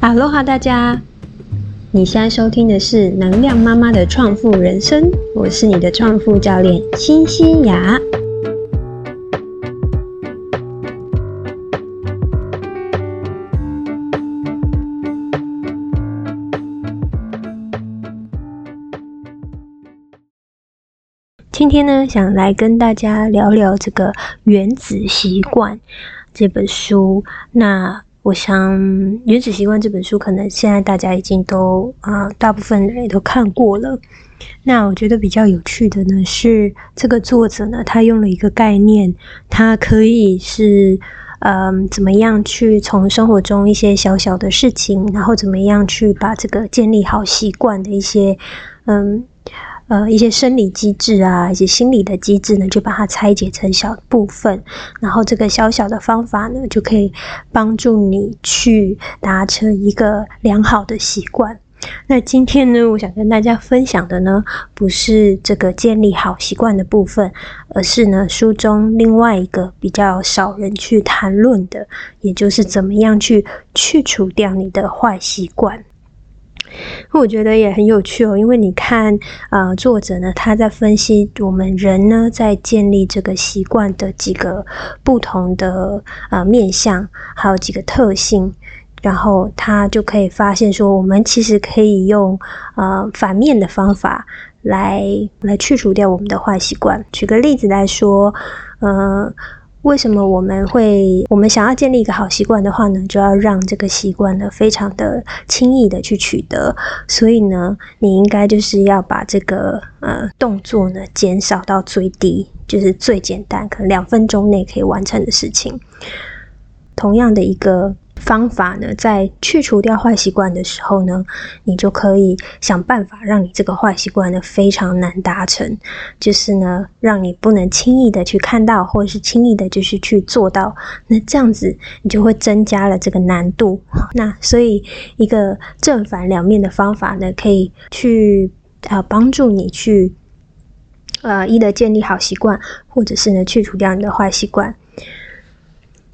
哈喽哈，大家！你现在收听的是能量妈妈的创富人生，我是你的创富教练新西雅。今天呢，想来跟大家聊聊这个《原子习惯》这本书。那我想，《原子习惯》这本书可能现在大家已经都啊，大部分人也都看过了。那我觉得比较有趣的呢，是这个作者呢，他用了一个概念，他可以是嗯，怎么样去从生活中一些小小的事情，然后怎么样去把这个建立好习惯的一些嗯。呃，一些生理机制啊，一些心理的机制呢，就把它拆解成小部分，然后这个小小的方法呢，就可以帮助你去达成一个良好的习惯。那今天呢，我想跟大家分享的呢，不是这个建立好习惯的部分，而是呢书中另外一个比较少人去谈论的，也就是怎么样去去除掉你的坏习惯。我觉得也很有趣哦，因为你看，呃，作者呢，他在分析我们人呢，在建立这个习惯的几个不同的呃面相，还有几个特性，然后他就可以发现说，我们其实可以用呃反面的方法来来去除掉我们的坏习惯。举个例子来说，呃。为什么我们会，我们想要建立一个好习惯的话呢，就要让这个习惯呢非常的轻易的去取得。所以呢，你应该就是要把这个呃动作呢减少到最低，就是最简单，可能两分钟内可以完成的事情。同样的一个。方法呢，在去除掉坏习惯的时候呢，你就可以想办法让你这个坏习惯呢非常难达成，就是呢，让你不能轻易的去看到，或者是轻易的就是去做到。那这样子，你就会增加了这个难度。那所以，一个正反两面的方法呢，可以去呃帮助你去呃一的建立好习惯，或者是呢去除掉你的坏习惯。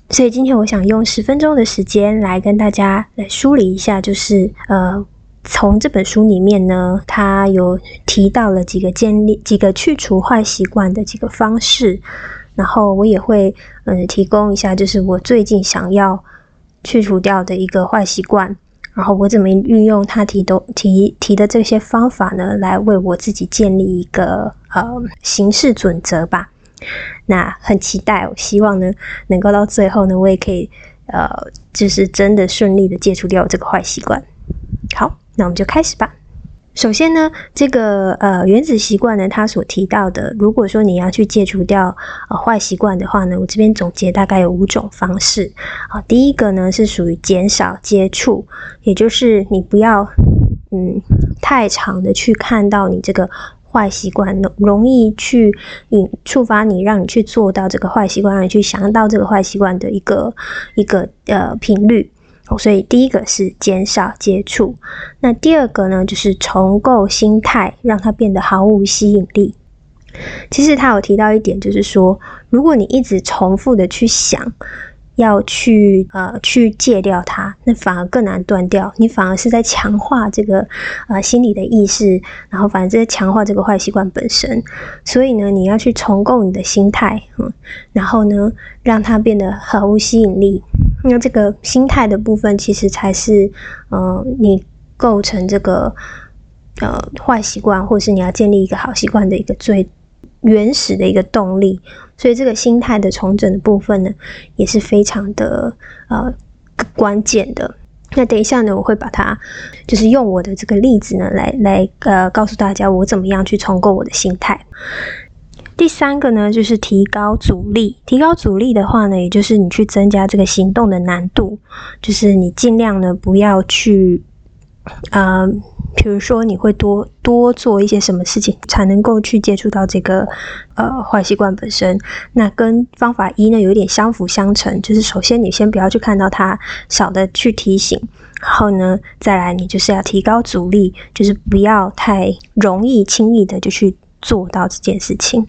所以今天我想用十分钟的时间来跟大家来梳理一下，就是呃，从这本书里面呢，它有提到了几个建立、几个去除坏习惯的几个方式，然后我也会嗯提供一下，就是我最近想要去除掉的一个坏习惯，然后我怎么运用他提都提提的这些方法呢，来为我自己建立一个呃行事准则吧。那很期待，我希望呢，能够到最后呢，我也可以，呃，就是真的顺利的戒除掉这个坏习惯。好，那我们就开始吧。首先呢，这个呃原子习惯呢，它所提到的，如果说你要去戒除掉呃坏习惯的话呢，我这边总结大概有五种方式。好，第一个呢是属于减少接触，也就是你不要嗯太长的去看到你这个。坏习惯容容易去引触发你，让你去做到这个坏习惯，让你去想到这个坏习惯的一个一个呃频率。所以第一个是减少接触，那第二个呢就是重构心态，让它变得毫无吸引力。其实他有提到一点，就是说，如果你一直重复的去想。要去呃去戒掉它，那反而更难断掉。你反而是在强化这个呃心理的意识，然后反而在强化这个坏习惯本身。所以呢，你要去重构你的心态，嗯，然后呢，让它变得毫无吸引力。那这个心态的部分，其实才是呃你构成这个呃坏习惯，或是你要建立一个好习惯的一个最。原始的一个动力，所以这个心态的重整的部分呢，也是非常的呃关键的。那等一下呢，我会把它就是用我的这个例子呢，来来呃告诉大家我怎么样去重构我的心态。第三个呢，就是提高阻力。提高阻力的话呢，也就是你去增加这个行动的难度，就是你尽量呢不要去啊。比如说，你会多多做一些什么事情，才能够去接触到这个呃坏习惯本身？那跟方法一呢有点相辅相成，就是首先你先不要去看到它，少的去提醒，然后呢再来你就是要提高阻力，就是不要太容易轻易的就去做到这件事情。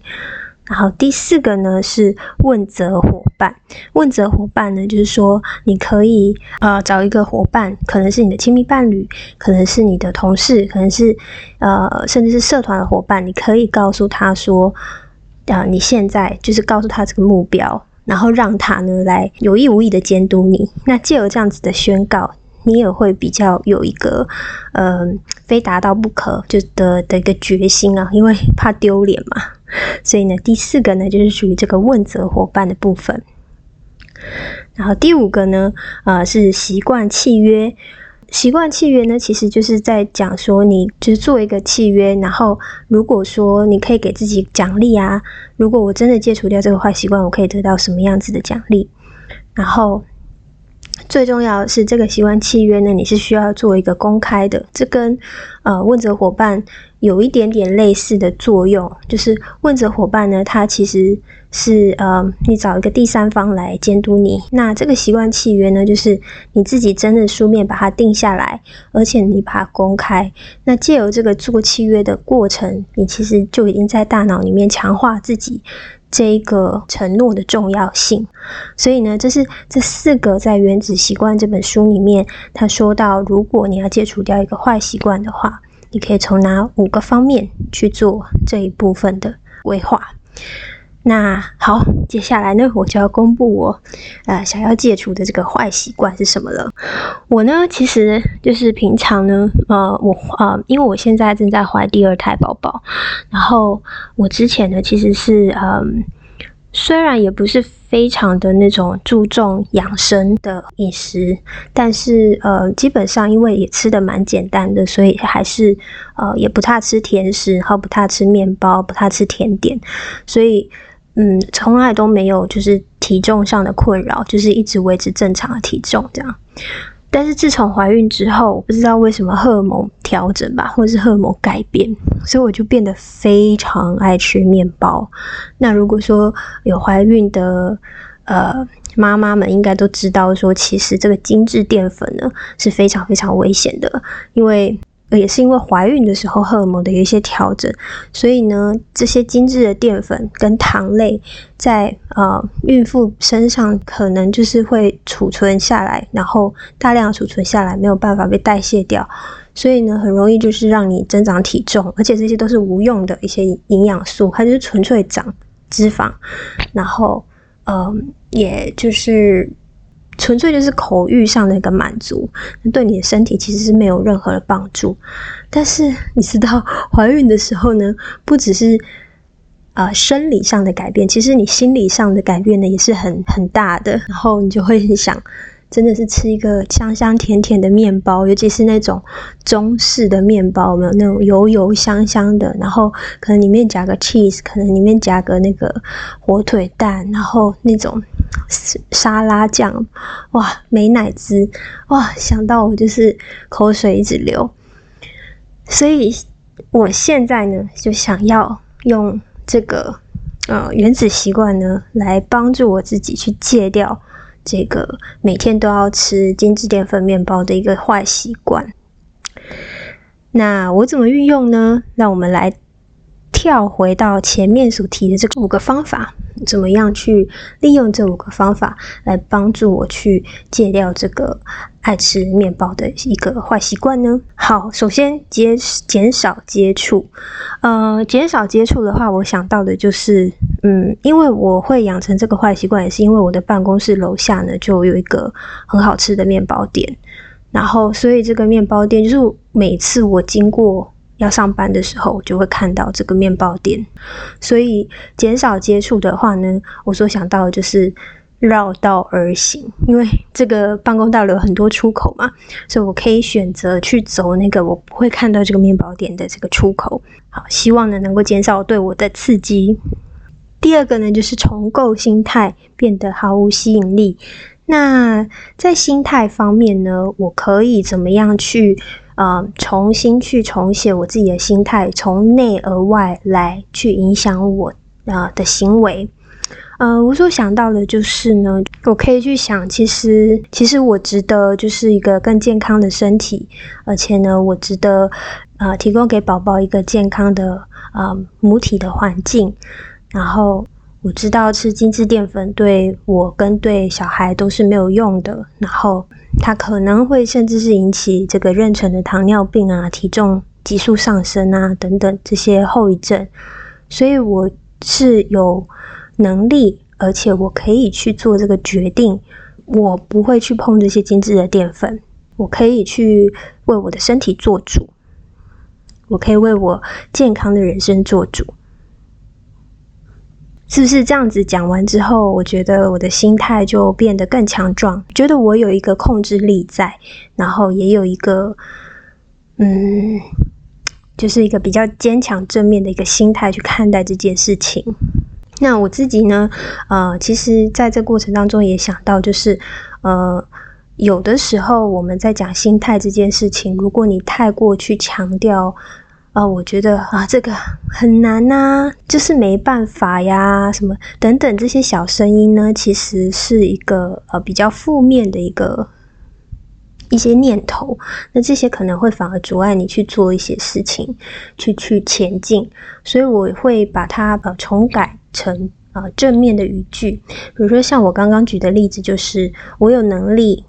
然后第四个呢是问责伙伴。问责伙伴呢，就是说你可以呃找一个伙伴，可能是你的亲密伴侣，可能是你的同事，可能是呃甚至是社团的伙伴，你可以告诉他说，啊你现在就是告诉他这个目标，然后让他呢来有意无意的监督你。那借由这样子的宣告。你也会比较有一个，嗯，非达到不可就的的一个决心啊，因为怕丢脸嘛。所以呢，第四个呢，就是属于这个问责伙伴的部分。然后第五个呢，呃，是习惯契约。习惯契约呢，其实就是在讲说，你就是做一个契约，然后如果说你可以给自己奖励啊，如果我真的戒除掉这个坏习惯，我可以得到什么样子的奖励？然后。最重要的是，这个习惯契约呢，你是需要做一个公开的。这跟呃问责伙伴有一点点类似的作用，就是问责伙伴呢，他其实是呃你找一个第三方来监督你。那这个习惯契约呢，就是你自己真的书面把它定下来，而且你把它公开。那借由这个做契约的过程，你其实就已经在大脑里面强化自己。这一个承诺的重要性，所以呢，这是这四个在《原子习惯》这本书里面，他说到，如果你要戒除掉一个坏习惯的话，你可以从哪五个方面去做这一部分的规划。那好，接下来呢，我就要公布我呃想要戒除的这个坏习惯是什么了。我呢，其实就是平常呢，呃，我呃，因为我现在正在怀第二胎宝宝，然后我之前呢，其实是嗯，虽然也不是非常的那种注重养生的饮食，但是呃，基本上因为也吃的蛮简单的，所以还是呃也不太吃甜食，然后不太吃面包，不太吃甜点，所以。嗯，从来都没有就是体重上的困扰，就是一直维持正常的体重这样。但是自从怀孕之后，我不知道为什么荷尔蒙调整吧，或者是荷尔蒙改变，所以我就变得非常爱吃面包。那如果说有怀孕的呃妈妈们，应该都知道说，其实这个精致淀粉呢是非常非常危险的，因为。也是因为怀孕的时候荷尔蒙的有一些调整，所以呢，这些精致的淀粉跟糖类在呃孕妇身上可能就是会储存下来，然后大量储存下来，没有办法被代谢掉，所以呢，很容易就是让你增长体重，而且这些都是无用的一些营养素，它就是纯粹长脂肪，然后呃，也就是。纯粹就是口欲上的一个满足，对你的身体其实是没有任何的帮助。但是你知道，怀孕的时候呢，不只是呃生理上的改变，其实你心理上的改变呢也是很很大的。然后你就会很想。真的是吃一个香香甜甜的面包，尤其是那种中式的面包，没有那种油油香香的，然后可能里面夹个 cheese，可能里面夹个那个火腿蛋，然后那种沙拉酱，哇，美乃滋，哇，想到我就是口水一直流。所以我现在呢，就想要用这个呃原子习惯呢，来帮助我自己去戒掉。这个每天都要吃精致淀粉面包的一个坏习惯，那我怎么运用呢？让我们来跳回到前面所提的这五个方法，怎么样去利用这五个方法来帮助我去戒掉这个。爱吃面包的一个坏习惯呢？好，首先减减少接触，呃，减少接触的话，我想到的就是，嗯，因为我会养成这个坏习惯，也是因为我的办公室楼下呢就有一个很好吃的面包店，然后所以这个面包店就是每次我经过要上班的时候，我就会看到这个面包店，所以减少接触的话呢，我所想到的就是。绕道而行，因为这个办公大楼有很多出口嘛，所以我可以选择去走那个我不会看到这个面包店的这个出口。好，希望呢能够减少对我的刺激。第二个呢，就是重构心态变得毫无吸引力。那在心态方面呢，我可以怎么样去呃重新去重写我自己的心态，从内而外来去影响我啊的行为。呃，我所想到的就是呢，我可以去想，其实其实我值得就是一个更健康的身体，而且呢，我值得呃提供给宝宝一个健康的呃母体的环境。然后我知道吃精致淀粉对我跟对小孩都是没有用的，然后它可能会甚至是引起这个妊娠的糖尿病啊、体重急速上升啊等等这些后遗症，所以我是有能力，而且我可以去做这个决定，我不会去碰这些精致的淀粉，我可以去为我的身体做主。我可以为我健康的人生做主，是不是这样子讲完之后，我觉得我的心态就变得更强壮，觉得我有一个控制力在，然后也有一个，嗯，就是一个比较坚强正面的一个心态去看待这件事情。那我自己呢，呃，其实在这过程当中也想到，就是呃。有的时候我们在讲心态这件事情，如果你太过去强调，啊，我觉得啊这个很难呐，就是没办法呀，什么等等这些小声音呢，其实是一个呃比较负面的一个一些念头，那这些可能会反而阻碍你去做一些事情，去去前进，所以我会把它呃重改成呃正面的语句，比如说像我刚刚举的例子，就是我有能力。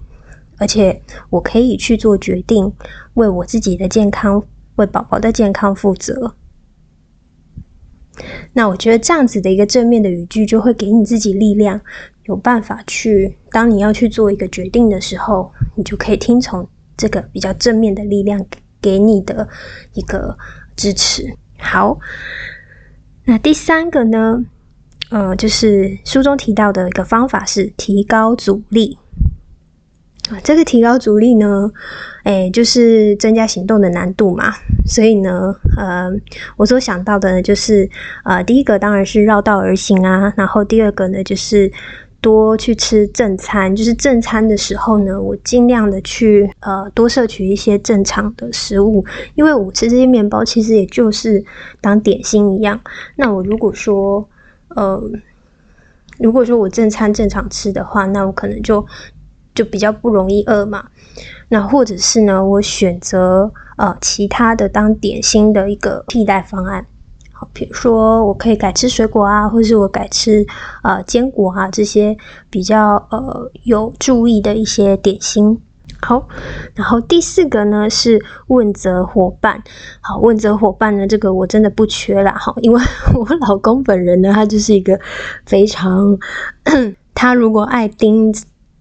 而且我可以去做决定，为我自己的健康、为宝宝的健康负责。那我觉得这样子的一个正面的语句，就会给你自己力量，有办法去当你要去做一个决定的时候，你就可以听从这个比较正面的力量给你的一个支持。好，那第三个呢，呃，就是书中提到的一个方法是提高阻力啊。这个提高阻力呢，哎，就是增加行动的难度嘛。所以呢，呃，我所想到的呢就是，呃，第一个当然是绕道而行啊。然后第二个呢，就是多去吃正餐。就是正餐的时候呢，我尽量的去呃多摄取一些正常的食物，因为我吃这些面包其实也就是当点心一样。那我如果说，呃，如果说我正餐正常吃的话，那我可能就。就比较不容易饿嘛，那或者是呢，我选择呃其他的当点心的一个替代方案，好，比如说我可以改吃水果啊，或是我改吃呃坚果啊这些比较呃有注意的一些点心。好，然后第四个呢是问责伙伴，好，问责伙伴呢这个我真的不缺啦，哈，因为 我老公本人呢他就是一个非常，他如果爱盯。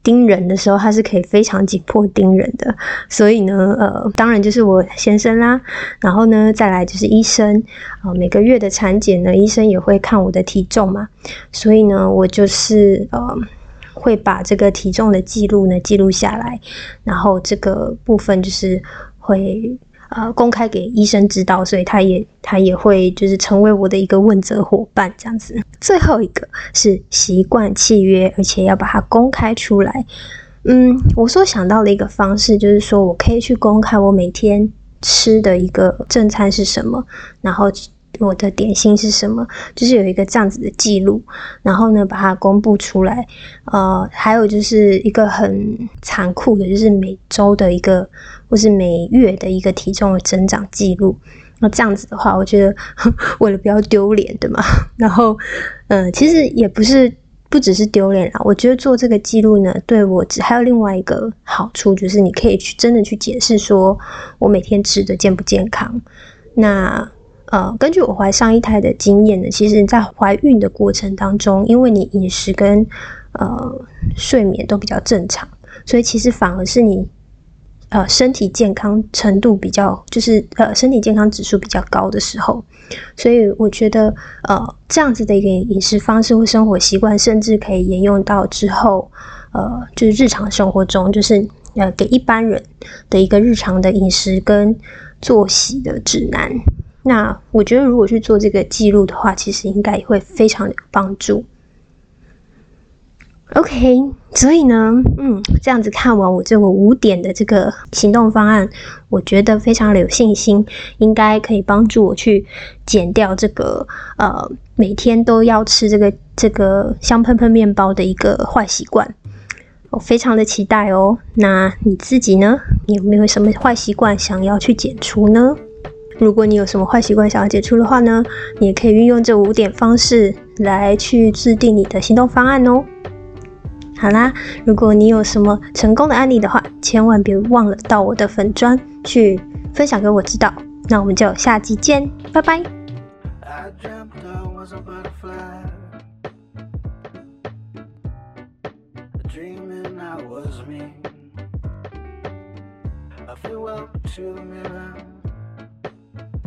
盯人的时候，他是可以非常紧迫盯人的，所以呢，呃，当然就是我先生啦，然后呢，再来就是医生。啊，每个月的产检呢，医生也会看我的体重嘛，所以呢，我就是呃，会把这个体重的记录呢记录下来，然后这个部分就是会。呃，公开给医生知道，所以他也他也会就是成为我的一个问责伙伴这样子。最后一个是习惯契约，而且要把它公开出来。嗯，我所想到的一个方式就是说我可以去公开我每天吃的一个正餐是什么，然后。我的点心是什么？就是有一个这样子的记录，然后呢，把它公布出来。呃，还有就是一个很残酷的，就是每周的一个或是每月的一个体重的增长记录。那这样子的话，我觉得 为了不要丢脸，对吗？然后，嗯，其实也不是不只是丢脸啦。我觉得做这个记录呢，对我只还有另外一个好处，就是你可以去真的去解释说我每天吃的健不健康。那呃，根据我怀上一胎的经验呢，其实，在怀孕的过程当中，因为你饮食跟呃睡眠都比较正常，所以其实反而是你呃身体健康程度比较，就是呃身体健康指数比较高的时候，所以我觉得呃这样子的一个饮食方式或生活习惯，甚至可以沿用到之后，呃，就是日常生活中，就是呃给一般人的一个日常的饮食跟作息的指南。那我觉得，如果去做这个记录的话，其实应该也会非常有帮助。OK，所以呢，嗯，这样子看完我这个五点的这个行动方案，我觉得非常的有信心，应该可以帮助我去减掉这个呃每天都要吃这个这个香喷喷面包的一个坏习惯。我非常的期待哦。那你自己呢？你有没有什么坏习惯想要去减除呢？如果你有什么坏习惯想要解除的话呢，你也可以运用这五点方式，来去制定你的行动方案哦。好啦，如果你有什么成功的案例的话，千万别忘了到我的粉砖去分享给我知道。那我们就下集见，拜拜。dreaming I was me. I flew up to the mirror.